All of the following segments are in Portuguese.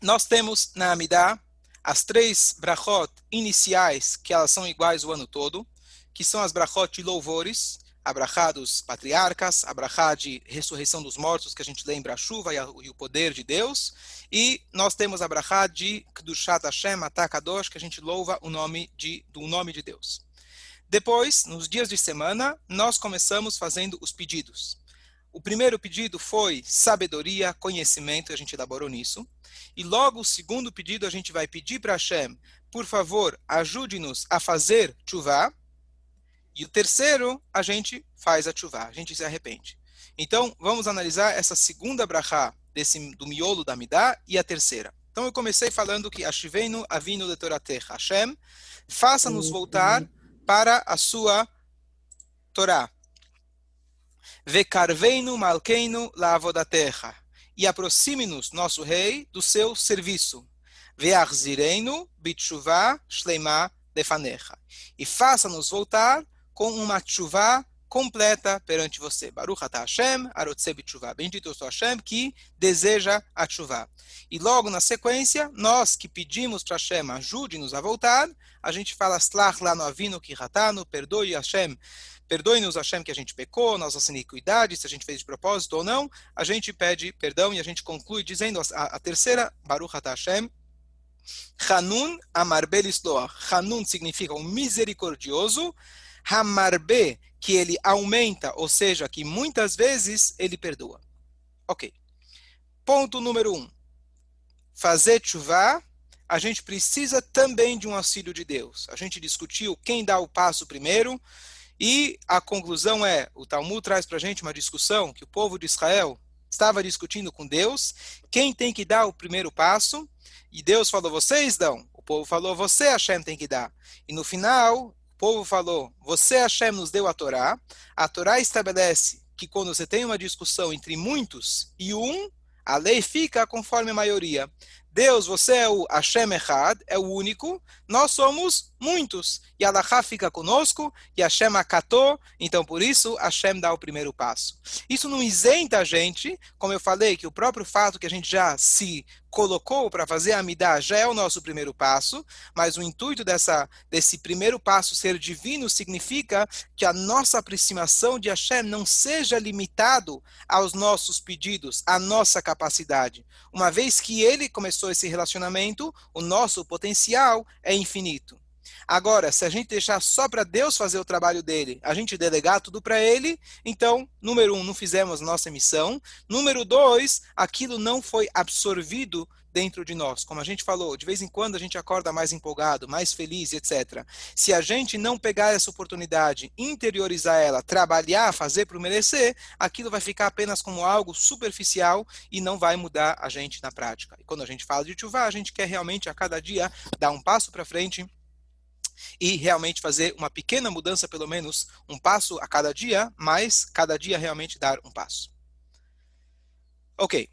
nós temos na Amidá as três brachot iniciais, que elas são iguais o ano todo, que são as brachot de louvores, a brachá dos patriarcas, a brachá de ressurreição dos mortos, que a gente lembra a chuva e, a, e o poder de Deus, e nós temos a brachá de Kdushat Hashem, Atakadosh, que a gente louva o nome de, do nome de Deus. Depois, nos dias de semana, nós começamos fazendo os pedidos. O primeiro pedido foi sabedoria, conhecimento, a gente elaborou nisso. E logo o segundo pedido a gente vai pedir para Hashem, por favor, ajude-nos a fazer chuvá. E o terceiro, a gente faz a chuvá, a gente se arrepende. Então, vamos analisar essa segunda brachá desse, do miolo da Midá e a terceira. Então, eu comecei falando que Ashivenu avinu letoratech, Hashem, faça-nos voltar para a sua Torá. Vecarveinu malkeinu lavodaterra. E aproxime-nos, nosso rei, do seu serviço. Veachzireinu bitchuvá shleima defanecha. E faça-nos voltar com uma chuvá completa perante você. Baruch atah Hashem, arotse b'tshuva. Bendito sou Hashem que deseja a chuva. E logo na sequência, nós que pedimos para Hashem, ajude-nos a voltar, a gente fala slach lá no avino que ratano, perdoe Hashem, perdoe-nos Hashem que a gente pecou, nossas iniquidades, se a gente fez de propósito ou não, a gente pede perdão e a gente conclui dizendo a, a terceira, Baruch Hashem, Hanun Amar Belisloach. Hanun significa um misericordioso, Hamarbe, que ele aumenta, ou seja, que muitas vezes ele perdoa. Ok. Ponto número um. Fazer chuva, a gente precisa também de um auxílio de Deus. A gente discutiu quem dá o passo primeiro, e a conclusão é: o Talmud traz para a gente uma discussão que o povo de Israel estava discutindo com Deus, quem tem que dar o primeiro passo, e Deus falou: vocês dão. O povo falou: você, Hashem, tem que dar. E no final, povo falou: Você, Hashem, nos deu a Torá. A Torá estabelece que quando você tem uma discussão entre muitos e um, a lei fica conforme a maioria. Deus, você é o Hashem Echad, é o único, nós somos muitos. E Allah fica conosco, e Hashem acatou, então por isso Hashem dá o primeiro passo. Isso não isenta a gente, como eu falei, que o próprio fato que a gente já se colocou para fazer a Amidah já é o nosso primeiro passo, mas o intuito dessa, desse primeiro passo ser divino significa que a nossa aproximação de Hashem não seja limitado aos nossos pedidos, à nossa capacidade. Uma vez que ele começou esse relacionamento, o nosso potencial é infinito. Agora, se a gente deixar só para Deus fazer o trabalho dele, a gente delegar tudo para ele, então, número um, não fizemos nossa missão. Número dois, aquilo não foi absorvido dentro de nós. Como a gente falou, de vez em quando a gente acorda mais empolgado, mais feliz, etc. Se a gente não pegar essa oportunidade, interiorizar ela, trabalhar, fazer para merecer, aquilo vai ficar apenas como algo superficial e não vai mudar a gente na prática. E quando a gente fala de chuva, a gente quer realmente a cada dia dar um passo para frente e realmente fazer uma pequena mudança, pelo menos um passo a cada dia, mas cada dia realmente dar um passo. Ok.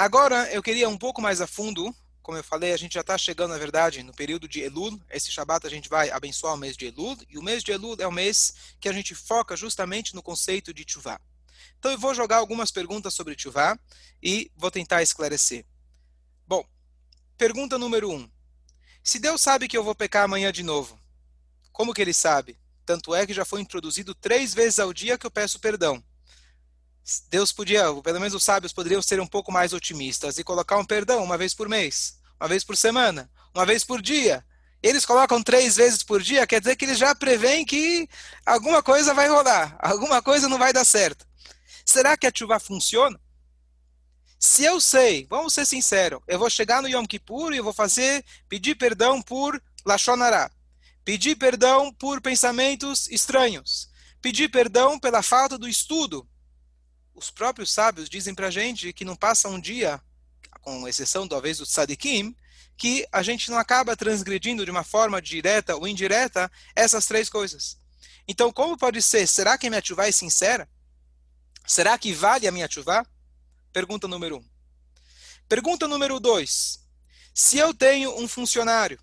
Agora eu queria um pouco mais a fundo, como eu falei, a gente já está chegando, na verdade, no período de Elul. Esse Shabat a gente vai abençoar o mês de Elul, e o mês de Elul é o mês que a gente foca justamente no conceito de Tchuvah. Então eu vou jogar algumas perguntas sobre Tchuvah e vou tentar esclarecer. Bom, pergunta número um. Se Deus sabe que eu vou pecar amanhã de novo, como que ele sabe? Tanto é que já foi introduzido três vezes ao dia que eu peço perdão. Deus podia, pelo menos os sábios poderiam ser um pouco mais otimistas e colocar um perdão uma vez por mês, uma vez por semana, uma vez por dia. Eles colocam três vezes por dia, quer dizer que eles já preveem que alguma coisa vai rolar, alguma coisa não vai dar certo. Será que a chuva funciona? Se eu sei, vamos ser sinceros, eu vou chegar no Yom Kippur e vou fazer, pedir perdão por Lachonará, pedir perdão por pensamentos estranhos, pedir perdão pela falta do estudo. Os próprios sábios dizem para a gente que não passa um dia, com exceção talvez do tzadikim, que a gente não acaba transgredindo de uma forma direta ou indireta essas três coisas. Então, como pode ser? Será que a minha chuva é sincera? Será que vale a minha chuva? Pergunta número um. Pergunta número dois. Se eu tenho um funcionário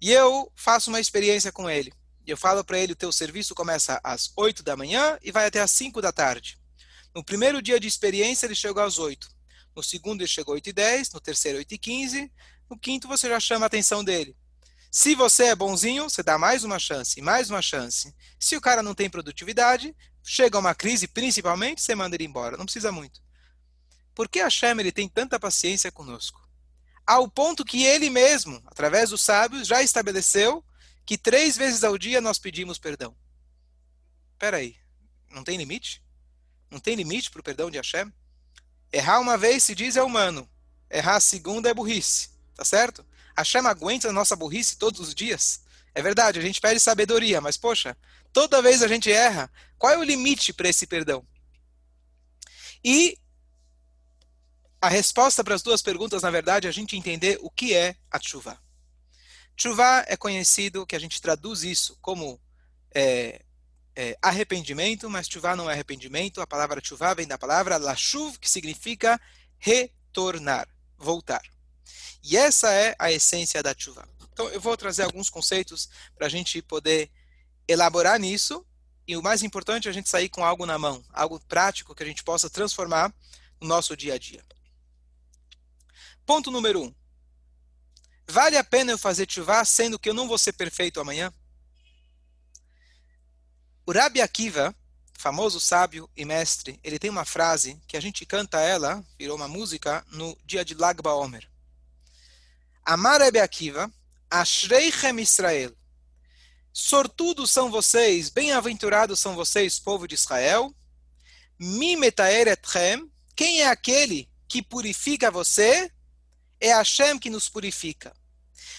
e eu faço uma experiência com ele, eu falo para ele, o teu serviço começa às 8 da manhã e vai até às 5 da tarde. No primeiro dia de experiência, ele chegou às 8. no segundo ele chegou 8 e 10, no terceiro 8 e 15, no quinto você já chama a atenção dele. Se você é bonzinho, você dá mais uma chance, mais uma chance. Se o cara não tem produtividade, chega uma crise, principalmente, você manda ele embora. Não precisa muito. Por que Hashem ele tem tanta paciência conosco? Ao ponto que ele mesmo, através dos sábios, já estabeleceu que três vezes ao dia nós pedimos perdão. Espera aí, não tem limite? Não tem limite para o perdão de Hashem? Errar uma vez se diz é humano. Errar a segunda é burrice. Tá certo? Hashem aguenta a nossa burrice todos os dias? É verdade, a gente pede sabedoria, mas poxa, toda vez a gente erra. Qual é o limite para esse perdão? E a resposta para as duas perguntas, na verdade, é a gente entender o que é a chuva. Chuva é conhecido, que a gente traduz isso como é, é, arrependimento, mas chuva não é arrependimento. A palavra chuva vem da palavra lashuv, que significa retornar, voltar. E essa é a essência da chuva. Então, eu vou trazer alguns conceitos para a gente poder elaborar nisso. E o mais importante é a gente sair com algo na mão, algo prático que a gente possa transformar no nosso dia a dia. Ponto número um. Vale a pena eu fazer chuva sendo que eu não vou ser perfeito amanhã? O Rabi Akiva, famoso sábio e mestre, ele tem uma frase que a gente canta ela, virou uma música, no dia de Lag BaOmer. Amar Rabi Akiva, Ashreichem Israel. Sortudos são vocês, bem-aventurados são vocês, povo de Israel. Mimetaer etchem. Quem é aquele que purifica você? É Hashem que nos purifica.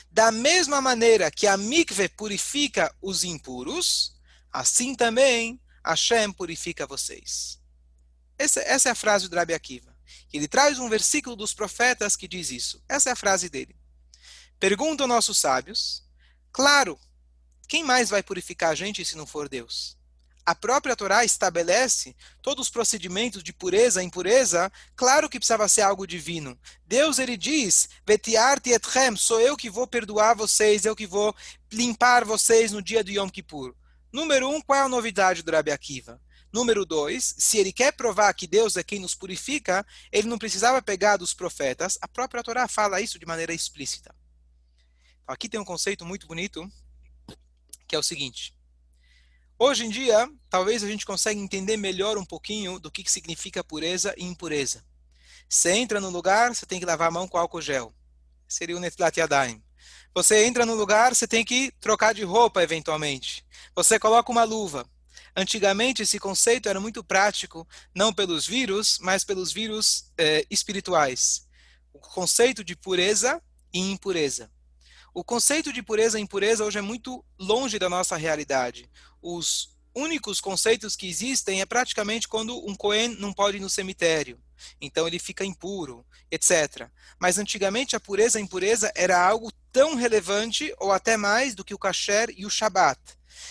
Da mesma maneira que a mikve purifica os impuros, Assim também Hashem purifica vocês. Essa, essa é a frase do Rabi Akiva. Ele traz um versículo dos profetas que diz isso. Essa é a frase dele. Perguntam nossos sábios. Claro, quem mais vai purificar a gente se não for Deus? A própria Torá estabelece todos os procedimentos de pureza e impureza, claro que precisava ser algo divino. Deus ele diz: sou eu que vou perdoar vocês, eu que vou limpar vocês no dia do Yom Kippur. Número um, qual é a novidade do Rabi Akiva? Número dois, se ele quer provar que Deus é quem nos purifica, ele não precisava pegar dos profetas. A própria Torá fala isso de maneira explícita. Então, aqui tem um conceito muito bonito, que é o seguinte. Hoje em dia, talvez a gente consiga entender melhor um pouquinho do que significa pureza e impureza. Você entra no lugar, você tem que lavar a mão com álcool gel. Seria o Netlat Yadayim. Você entra no lugar, você tem que trocar de roupa eventualmente. Você coloca uma luva. Antigamente, esse conceito era muito prático, não pelos vírus, mas pelos vírus eh, espirituais. O conceito de pureza e impureza. O conceito de pureza e impureza hoje é muito longe da nossa realidade. Os únicos conceitos que existem é praticamente quando um Cohen não pode ir no cemitério. Então ele fica impuro, etc. Mas antigamente a pureza e impureza era algo tão relevante ou até mais do que o kasher e o shabat.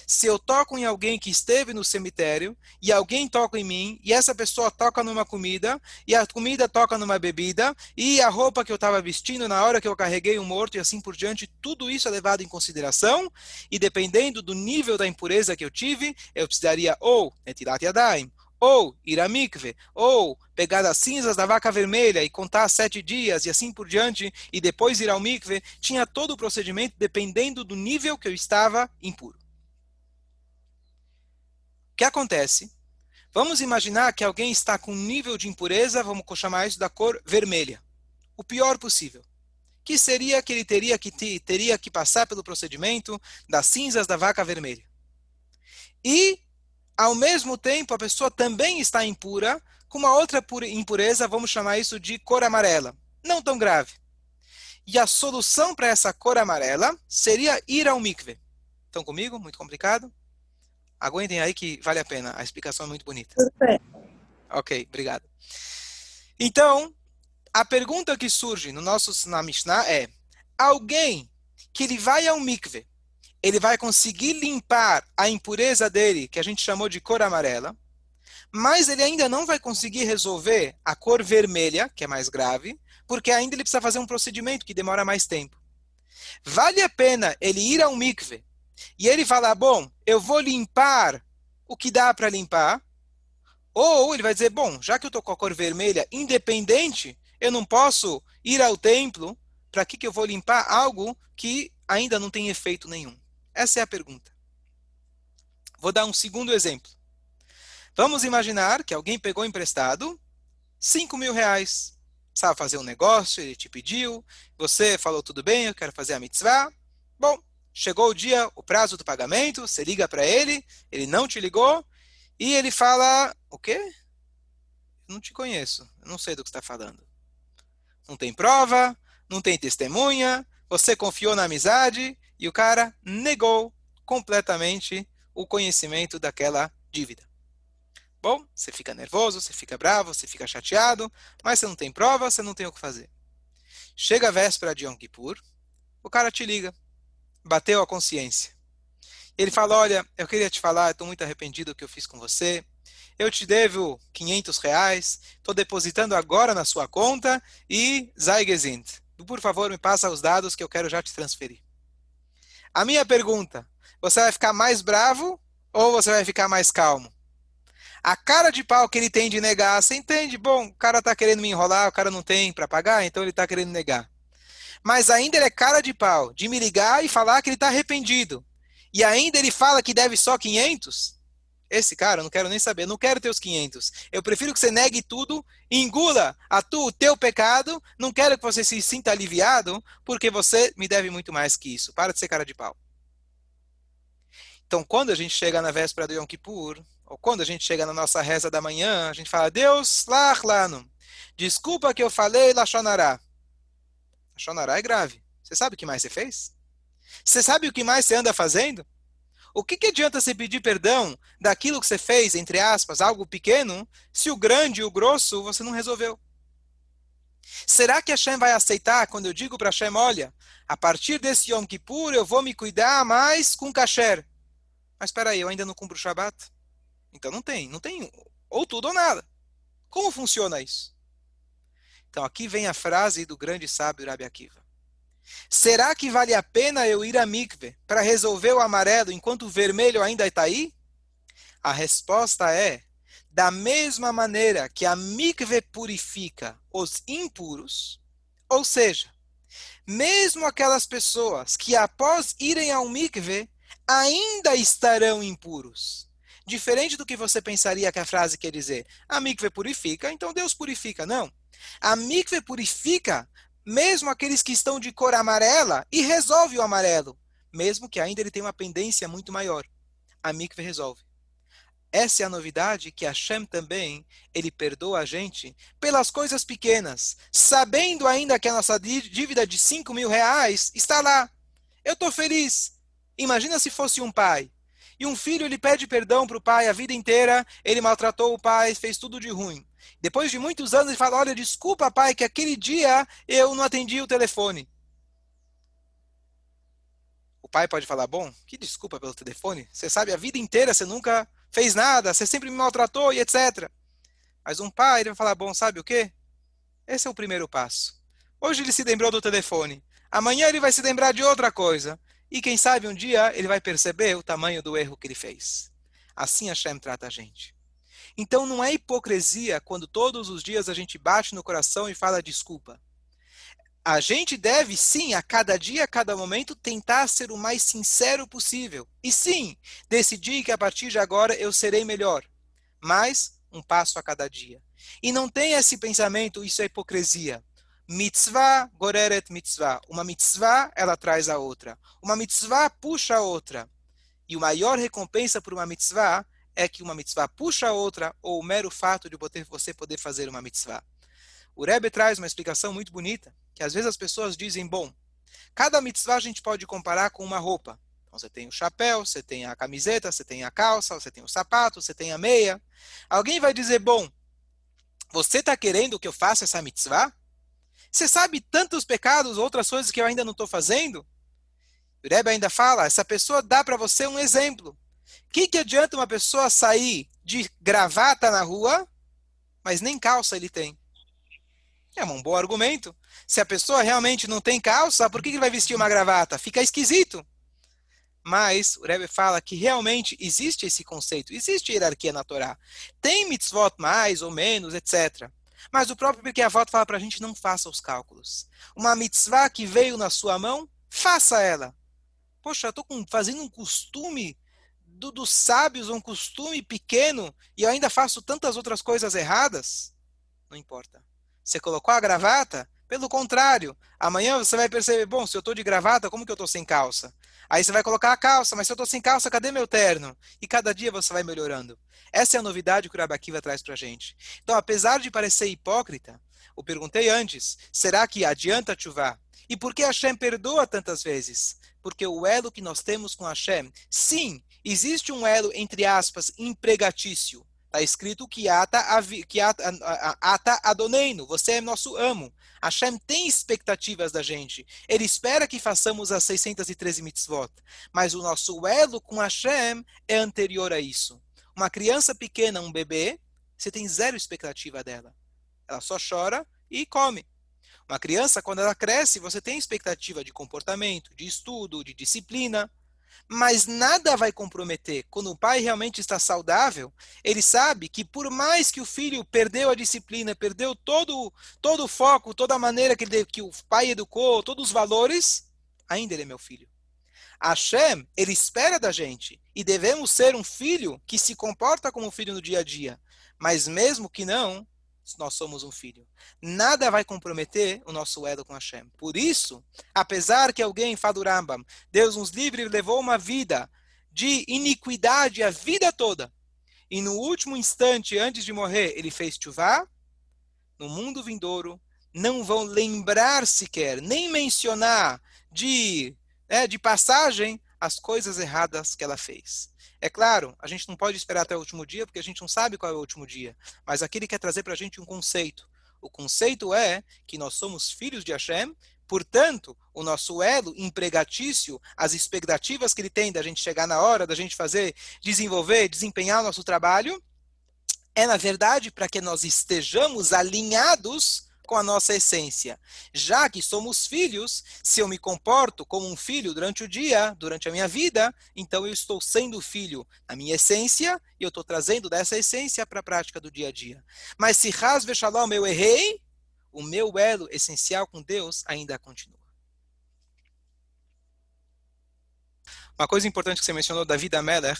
Se eu toco em alguém que esteve no cemitério e alguém toca em mim e essa pessoa toca numa comida e a comida toca numa bebida e a roupa que eu estava vestindo na hora que eu carreguei um morto e assim por diante, tudo isso é levado em consideração e dependendo do nível da impureza que eu tive, eu precisaria ou netilat yadayim ou ir a mikve, ou pegar as cinzas da vaca vermelha e contar sete dias e assim por diante, e depois ir ao mikve, tinha todo o procedimento dependendo do nível que eu estava impuro. O que acontece? Vamos imaginar que alguém está com um nível de impureza, vamos chamar isso da cor vermelha. O pior possível. Que seria que ele teria que, teria que passar pelo procedimento das cinzas da vaca vermelha. E ao mesmo tempo, a pessoa também está impura com uma outra impureza, vamos chamar isso de cor amarela. Não tão grave. E a solução para essa cor amarela seria ir ao mikve. Estão comigo? Muito complicado? Aguentem aí que vale a pena. A explicação é muito bonita. Ok, obrigado. Então, a pergunta que surge no nosso na Mishnah é: alguém que ele vai ao mikve ele vai conseguir limpar a impureza dele, que a gente chamou de cor amarela, mas ele ainda não vai conseguir resolver a cor vermelha, que é mais grave, porque ainda ele precisa fazer um procedimento que demora mais tempo. Vale a pena ele ir ao mikve e ele falar: bom, eu vou limpar o que dá para limpar, ou ele vai dizer: bom, já que eu estou com a cor vermelha, independente, eu não posso ir ao templo, para que, que eu vou limpar algo que ainda não tem efeito nenhum? Essa é a pergunta. Vou dar um segundo exemplo. Vamos imaginar que alguém pegou emprestado 5 mil reais. Sabe fazer um negócio, ele te pediu, você falou tudo bem, eu quero fazer a mitzvah. Bom, chegou o dia, o prazo do pagamento, você liga para ele, ele não te ligou, e ele fala: O quê? Não te conheço, não sei do que está falando. Não tem prova, não tem testemunha, você confiou na amizade e o cara negou completamente o conhecimento daquela dívida. Bom, você fica nervoso, você fica bravo, você fica chateado, mas você não tem prova, você não tem o que fazer. Chega a véspera de Yom Kippur, o cara te liga, bateu a consciência. Ele fala, olha, eu queria te falar, estou muito arrependido do que eu fiz com você, eu te devo 500 reais, estou depositando agora na sua conta e Zeigesind, por favor, me passa os dados que eu quero já te transferir. A minha pergunta, você vai ficar mais bravo ou você vai ficar mais calmo? A cara de pau que ele tem de negar, você entende? Bom, o cara está querendo me enrolar, o cara não tem para pagar, então ele está querendo negar. Mas ainda ele é cara de pau de me ligar e falar que ele está arrependido. E ainda ele fala que deve só 500? Esse cara, eu não quero nem saber, não quero ter os 500. Eu prefiro que você negue tudo, engula a tu, o teu pecado, não quero que você se sinta aliviado, porque você me deve muito mais que isso. Para de ser cara de pau. Então, quando a gente chega na véspera do Yom Kippur, ou quando a gente chega na nossa reza da manhã, a gente fala, Deus, lano, desculpa que eu falei Lachonará. Lachonará é grave. Você sabe o que mais você fez? Você sabe o que mais você anda fazendo? O que, que adianta você pedir perdão daquilo que você fez, entre aspas, algo pequeno, se o grande e o grosso você não resolveu? Será que Hashem vai aceitar quando eu digo para Hashem, olha, a partir desse Yom Kippur eu vou me cuidar mais com kasher? Mas espera aí, eu ainda não cumpro o Shabat? Então não tem, não tem ou tudo ou nada. Como funciona isso? Então aqui vem a frase do grande sábio Rabi Akiva. Será que vale a pena eu ir a mikve para resolver o amarelo enquanto o vermelho ainda está aí? A resposta é: da mesma maneira que a mikve purifica os impuros, ou seja, mesmo aquelas pessoas que após irem ao mikve ainda estarão impuros. Diferente do que você pensaria que a frase quer dizer. A mikve purifica, então Deus purifica. Não. A mikve purifica mesmo aqueles que estão de cor amarela e resolve o amarelo, mesmo que ainda ele tenha uma pendência muito maior. A mikve resolve. Essa é a novidade que Hashem também, ele perdoa a gente pelas coisas pequenas, sabendo ainda que a nossa dívida de 5 mil reais está lá. Eu estou feliz. Imagina se fosse um pai e um filho ele pede perdão para o pai a vida inteira, ele maltratou o pai, fez tudo de ruim. Depois de muitos anos ele fala: "Olha, desculpa, pai, que aquele dia eu não atendi o telefone". O pai pode falar: "Bom, que desculpa pelo telefone. Você sabe a vida inteira você nunca fez nada, você sempre me maltratou e etc". Mas um pai ele vai falar: "Bom, sabe o quê? Esse é o primeiro passo. Hoje ele se lembrou do telefone. Amanhã ele vai se lembrar de outra coisa. E quem sabe um dia ele vai perceber o tamanho do erro que ele fez. Assim Hashem trata a gente. Então não é hipocrisia quando todos os dias a gente bate no coração e fala desculpa. A gente deve, sim, a cada dia, a cada momento, tentar ser o mais sincero possível. E sim, decidir que a partir de agora eu serei melhor. Mas um passo a cada dia. E não tem esse pensamento, isso é hipocrisia. Mitzvah goreret mitzvah. Uma mitzvah, ela traz a outra. Uma mitzvah puxa a outra. E a maior recompensa por uma mitzvah é que uma mitzvah puxa a outra, ou o mero fato de você poder fazer uma mitzvah. O Rebbe traz uma explicação muito bonita, que às vezes as pessoas dizem, bom, cada mitzvah a gente pode comparar com uma roupa. Então você tem o chapéu, você tem a camiseta, você tem a calça, você tem o sapato, você tem a meia. Alguém vai dizer, bom, você está querendo que eu faça essa mitzvah? Você sabe tantos pecados, outras coisas que eu ainda não estou fazendo? O Rebbe ainda fala, essa pessoa dá para você um exemplo. O que, que adianta uma pessoa sair de gravata na rua, mas nem calça ele tem? É um bom argumento. Se a pessoa realmente não tem calça, por que ele vai vestir uma gravata? Fica esquisito. Mas o Rebbe fala que realmente existe esse conceito, existe hierarquia na Torá. Tem mitzvot mais ou menos, etc. Mas o próprio porque a volta fala para a gente não faça os cálculos. Uma mitzvah que veio na sua mão, faça ela. Poxa, eu estou fazendo um costume do, dos sábios, um costume pequeno, e eu ainda faço tantas outras coisas erradas. Não importa. Você colocou a gravata? Pelo contrário, amanhã você vai perceber, bom, se eu estou de gravata, como que eu estou sem calça? Aí você vai colocar a calça, mas se eu estou sem calça, cadê meu terno? E cada dia você vai melhorando. Essa é a novidade que o Rabakiva traz para a gente. Então, apesar de parecer hipócrita, eu perguntei antes, será que adianta chuvar? E por que Hashem perdoa tantas vezes? Porque o elo que nós temos com Hashem, sim, existe um elo, entre aspas, empregatício. Está escrito que ata, que ata, ata adoneino, você é nosso amo. Hashem tem expectativas da gente. Ele espera que façamos as 613 mitzvot. Mas o nosso elo com Hashem é anterior a isso. Uma criança pequena, um bebê, você tem zero expectativa dela. Ela só chora e come. Uma criança, quando ela cresce, você tem expectativa de comportamento, de estudo, de disciplina mas nada vai comprometer. Quando o pai realmente está saudável, ele sabe que por mais que o filho perdeu a disciplina, perdeu todo, todo o foco, toda a maneira que, ele, que o pai educou, todos os valores, ainda ele é meu filho. Hashem, ele espera da gente e devemos ser um filho que se comporta como um filho no dia a dia. Mas mesmo que não, nós somos um filho. Nada vai comprometer o nosso elo com Hashem. Por isso, apesar que alguém fala do Rambam, Deus nos livre levou uma vida de iniquidade a vida toda. E no último instante, antes de morrer, ele fez chuvá. No mundo vindouro, não vão lembrar sequer, nem mencionar de, né, de passagem as coisas erradas que ela fez. É claro, a gente não pode esperar até o último dia, porque a gente não sabe qual é o último dia. Mas aqui ele quer trazer para a gente um conceito. O conceito é que nós somos filhos de Hashem, portanto, o nosso elo empregatício, as expectativas que ele tem da gente chegar na hora, da gente fazer, desenvolver, desempenhar o nosso trabalho, é, na verdade, para que nós estejamos alinhados com a nossa essência. Já que somos filhos, se eu me comporto como um filho durante o dia, durante a minha vida, então eu estou sendo filho na minha essência e eu estou trazendo dessa essência para a prática do dia a dia. Mas se rasve shalom eu errei, o meu elo essencial com Deus ainda continua. Uma coisa importante que você mencionou, David Ameller.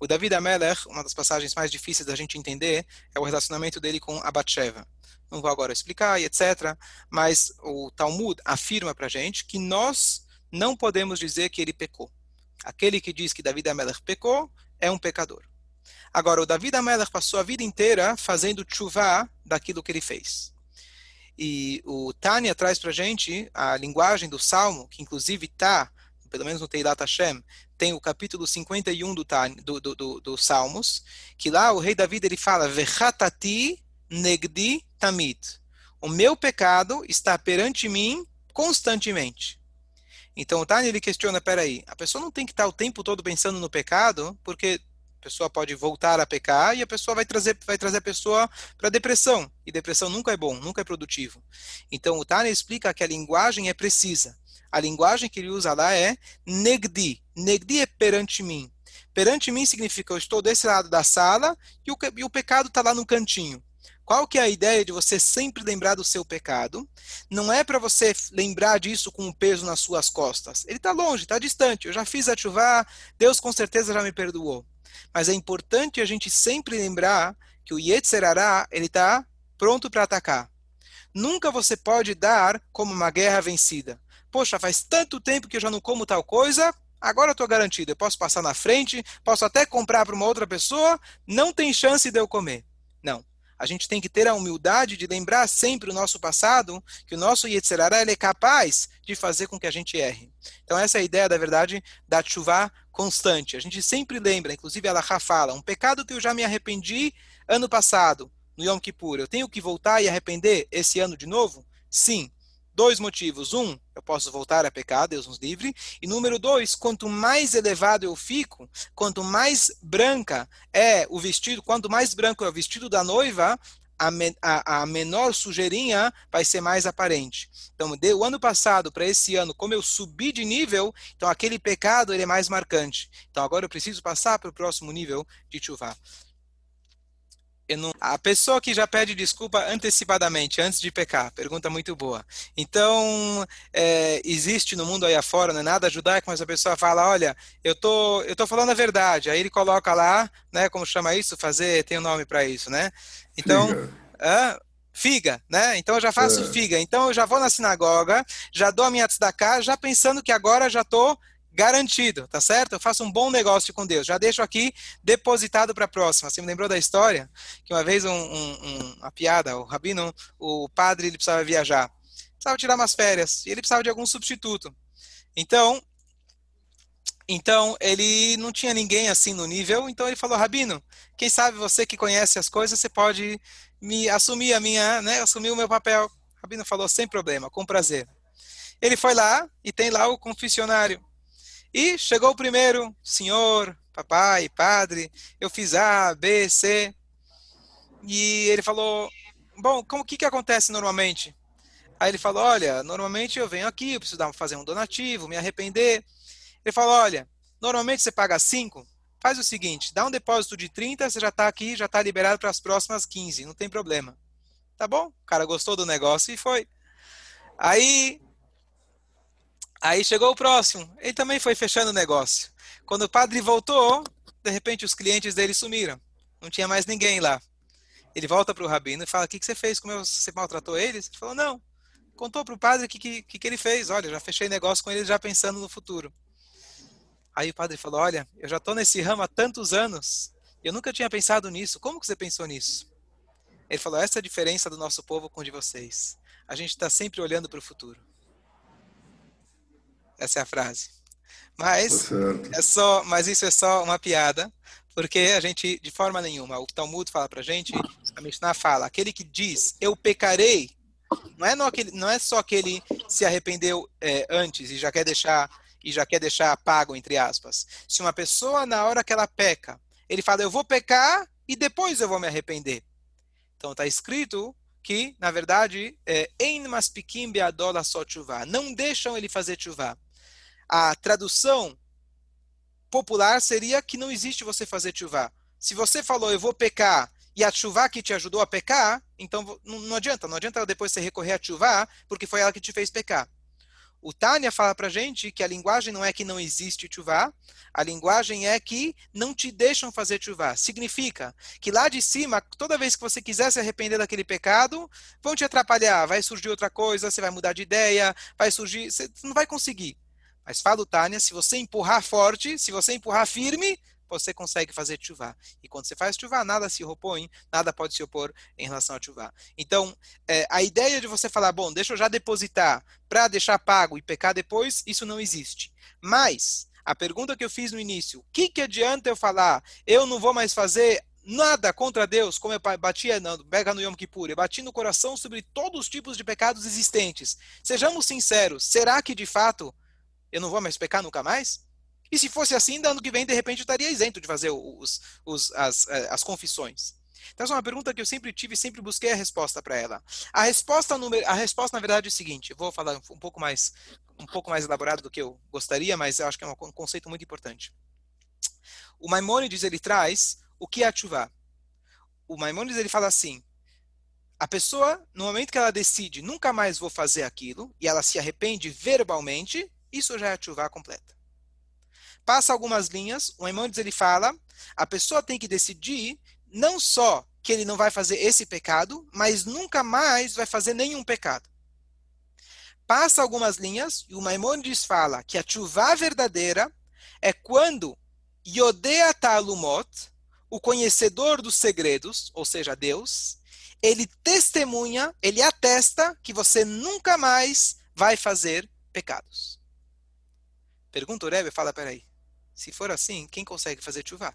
O David Ameller, uma das passagens mais difíceis da gente entender, é o relacionamento dele com Abatsheva não vou agora explicar e etc. Mas o Talmud afirma para a gente que nós não podemos dizer que ele pecou. Aquele que diz que Davi Ameller pecou é um pecador. Agora, o Davi Ameller passou a vida inteira fazendo chuva daquilo que ele fez. E o Tânia traz para a gente a linguagem do Salmo, que inclusive está, pelo menos no Teilat Hashem, tem o capítulo 51 do, do, do, do, Salmos, que lá o rei Davi ele fala, Vechatati negdi tamid. O meu pecado está perante mim constantemente. Então o Tani ele questiona, peraí, a pessoa não tem que estar o tempo todo pensando no pecado, porque a pessoa pode voltar a pecar e a pessoa vai trazer, vai trazer a pessoa para depressão. E depressão nunca é bom, nunca é produtivo. Então o Tani explica que a linguagem é precisa. A linguagem que ele usa lá é negdi. Negdi é perante mim. Perante mim significa eu estou desse lado da sala e o, e o pecado está lá no cantinho. Qual que é a ideia de você sempre lembrar do seu pecado? Não é para você lembrar disso com um peso nas suas costas. Ele está longe, está distante. Eu já fiz a chuva, Deus com certeza já me perdoou. Mas é importante a gente sempre lembrar que o Yetzerará, ele está pronto para atacar. Nunca você pode dar como uma guerra vencida. Poxa, faz tanto tempo que eu já não como tal coisa, agora eu estou garantido. Eu posso passar na frente, posso até comprar para uma outra pessoa, não tem chance de eu comer. Não a gente tem que ter a humildade de lembrar sempre o nosso passado, que o nosso Yetzirará ele é capaz de fazer com que a gente erre. Então essa é a ideia, da verdade, da chuva constante. A gente sempre lembra, inclusive ela fala, um pecado que eu já me arrependi ano passado, no Yom Kippur, eu tenho que voltar e arrepender esse ano de novo? Sim. Dois motivos. Um, eu posso voltar a pecar, Deus nos livre. E número dois, quanto mais elevado eu fico, quanto mais branca é o vestido, quanto mais branco é o vestido da noiva, a, a, menor sujeirinha vai ser mais aparente. Então, do ano passado para esse ano, como eu subi de nível, então aquele pecado ele é mais marcante. Então, agora eu preciso passar para o próximo nível de chuva. Não... A pessoa que já pede desculpa antecipadamente, antes de pecar, pergunta muito boa. Então, é, existe no mundo aí afora, não é nada judaico, mas a pessoa fala, olha, eu tô, eu tô falando a verdade. Aí ele coloca lá, né, como chama isso? Fazer, tem um nome para isso, né? Então, figa. figa, né? Então eu já faço é. figa. Então eu já vou na sinagoga, já dou a minha tzedakah, já pensando que agora já tô garantido, tá certo? Eu faço um bom negócio com Deus. Já deixo aqui depositado para a próxima. Você me lembrou da história? Que uma vez um, um, um, uma piada, o rabino, o padre, ele precisava viajar. Precisava tirar umas férias. E ele precisava de algum substituto. Então, então ele não tinha ninguém assim no nível. Então ele falou, rabino, quem sabe você que conhece as coisas, você pode me assumir a minha, né? Assumir o meu papel. O rabino falou, sem problema, com prazer. Ele foi lá e tem lá o confessionário. E chegou o primeiro, senhor, papai, padre, eu fiz A, B, C. E ele falou, bom, como que que acontece normalmente? Aí ele falou, olha, normalmente eu venho aqui, eu preciso dar, fazer um donativo, me arrepender. Ele falou, olha, normalmente você paga 5, faz o seguinte, dá um depósito de 30, você já está aqui, já está liberado para as próximas 15, não tem problema. Tá bom? O cara gostou do negócio e foi. Aí Aí chegou o próximo, ele também foi fechando o negócio. Quando o padre voltou, de repente os clientes dele sumiram. Não tinha mais ninguém lá. Ele volta para o rabino e fala: O que, que você fez? Como você maltratou eles? Ele falou: Não. Contou para o padre o que, que, que ele fez. Olha, já fechei negócio com ele já pensando no futuro. Aí o padre falou: Olha, eu já estou nesse ramo há tantos anos. Eu nunca tinha pensado nisso. Como que você pensou nisso? Ele falou: Essa é a diferença do nosso povo com o de vocês. A gente está sempre olhando para o futuro. Essa é a frase. Mas tá é só, mas isso é só uma piada, porque a gente de forma nenhuma, o Talmud fala pra gente, a Mishnah fala, aquele que diz eu pecarei, não é, aquele, não é só aquele se arrependeu é, antes e já quer deixar e já quer deixar pago entre aspas. Se uma pessoa na hora que ela peca, ele fala eu vou pecar e depois eu vou me arrepender. Então está escrito que, na verdade, é, não deixam ele fazer chuvá a tradução popular seria que não existe você fazer chuvá. Se você falou, eu vou pecar, e a chuvá que te ajudou a pecar, então não, adianta, não adianta depois você recorrer a chuvá, porque foi ela que te fez pecar. O Tânia fala pra gente que a linguagem não é que não existe chuvá, a linguagem é que não te deixam fazer chuvá. Significa que lá de cima, toda vez que você quiser se arrepender daquele pecado, vão te atrapalhar, vai surgir outra coisa, você vai mudar de ideia, vai surgir, você não vai conseguir. Mas fala o Tânia, se você empurrar forte, se você empurrar firme, você consegue fazer chuvá. E quando você faz chuvá, nada se opõe, nada pode se opor em relação a chuvá. Então, é, a ideia de você falar, bom, deixa eu já depositar para deixar pago e pecar depois, isso não existe. Mas, a pergunta que eu fiz no início, o que, que adianta eu falar, eu não vou mais fazer nada contra Deus, como eu batia no Bega no Yom Kippur, eu bati no coração sobre todos os tipos de pecados existentes. Sejamos sinceros, será que de fato eu não vou mais pecar nunca mais? E se fosse assim, ano que vem, de repente, eu estaria isento de fazer os, os, as, eh, as confissões. Então, essa é uma pergunta que eu sempre tive e sempre busquei a resposta para ela. A resposta, a resposta, na verdade, é o seguinte: vou falar um pouco mais um pouco mais elaborado do que eu gostaria, mas eu acho que é um conceito muito importante. O Maimonides ele traz o que é a chuva. O Maimonides ele fala assim: a pessoa, no momento que ela decide nunca mais vou fazer aquilo e ela se arrepende verbalmente, isso já é a chuva completa. Passa algumas linhas, o Maimonides ele fala, a pessoa tem que decidir não só que ele não vai fazer esse pecado, mas nunca mais vai fazer nenhum pecado. Passa algumas linhas e o Maimonides fala que a chuva verdadeira é quando Yodea Talumot, o conhecedor dos segredos, ou seja, Deus, ele testemunha, ele atesta que você nunca mais vai fazer pecados. Pergunta o Rebbe, fala, peraí. Se for assim, quem consegue fazer chuva?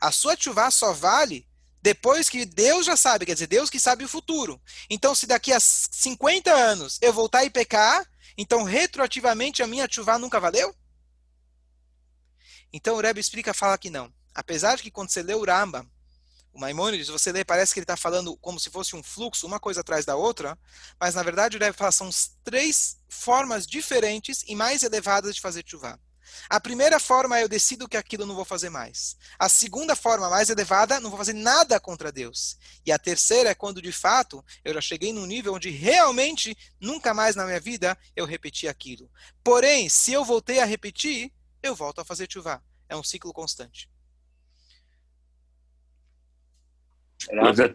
A sua chuva só vale depois que Deus já sabe, quer dizer, Deus que sabe o futuro. Então, se daqui a 50 anos eu voltar e pecar, então retroativamente a minha chuva nunca valeu? Então o Rebbe explica, fala que não. Apesar de que quando você lê o Rambam, o Maimônides, você lê, parece que ele está falando como se fosse um fluxo, uma coisa atrás da outra, mas na verdade o Rebbe fala são três formas diferentes e mais elevadas de fazer chuva. A primeira forma é eu decido que aquilo não vou fazer mais. A segunda forma, mais elevada, não vou fazer nada contra Deus. E a terceira é quando, de fato, eu já cheguei num nível onde realmente nunca mais na minha vida eu repeti aquilo. Porém, se eu voltei a repetir, eu volto a fazer chuva. É um ciclo constante. Was that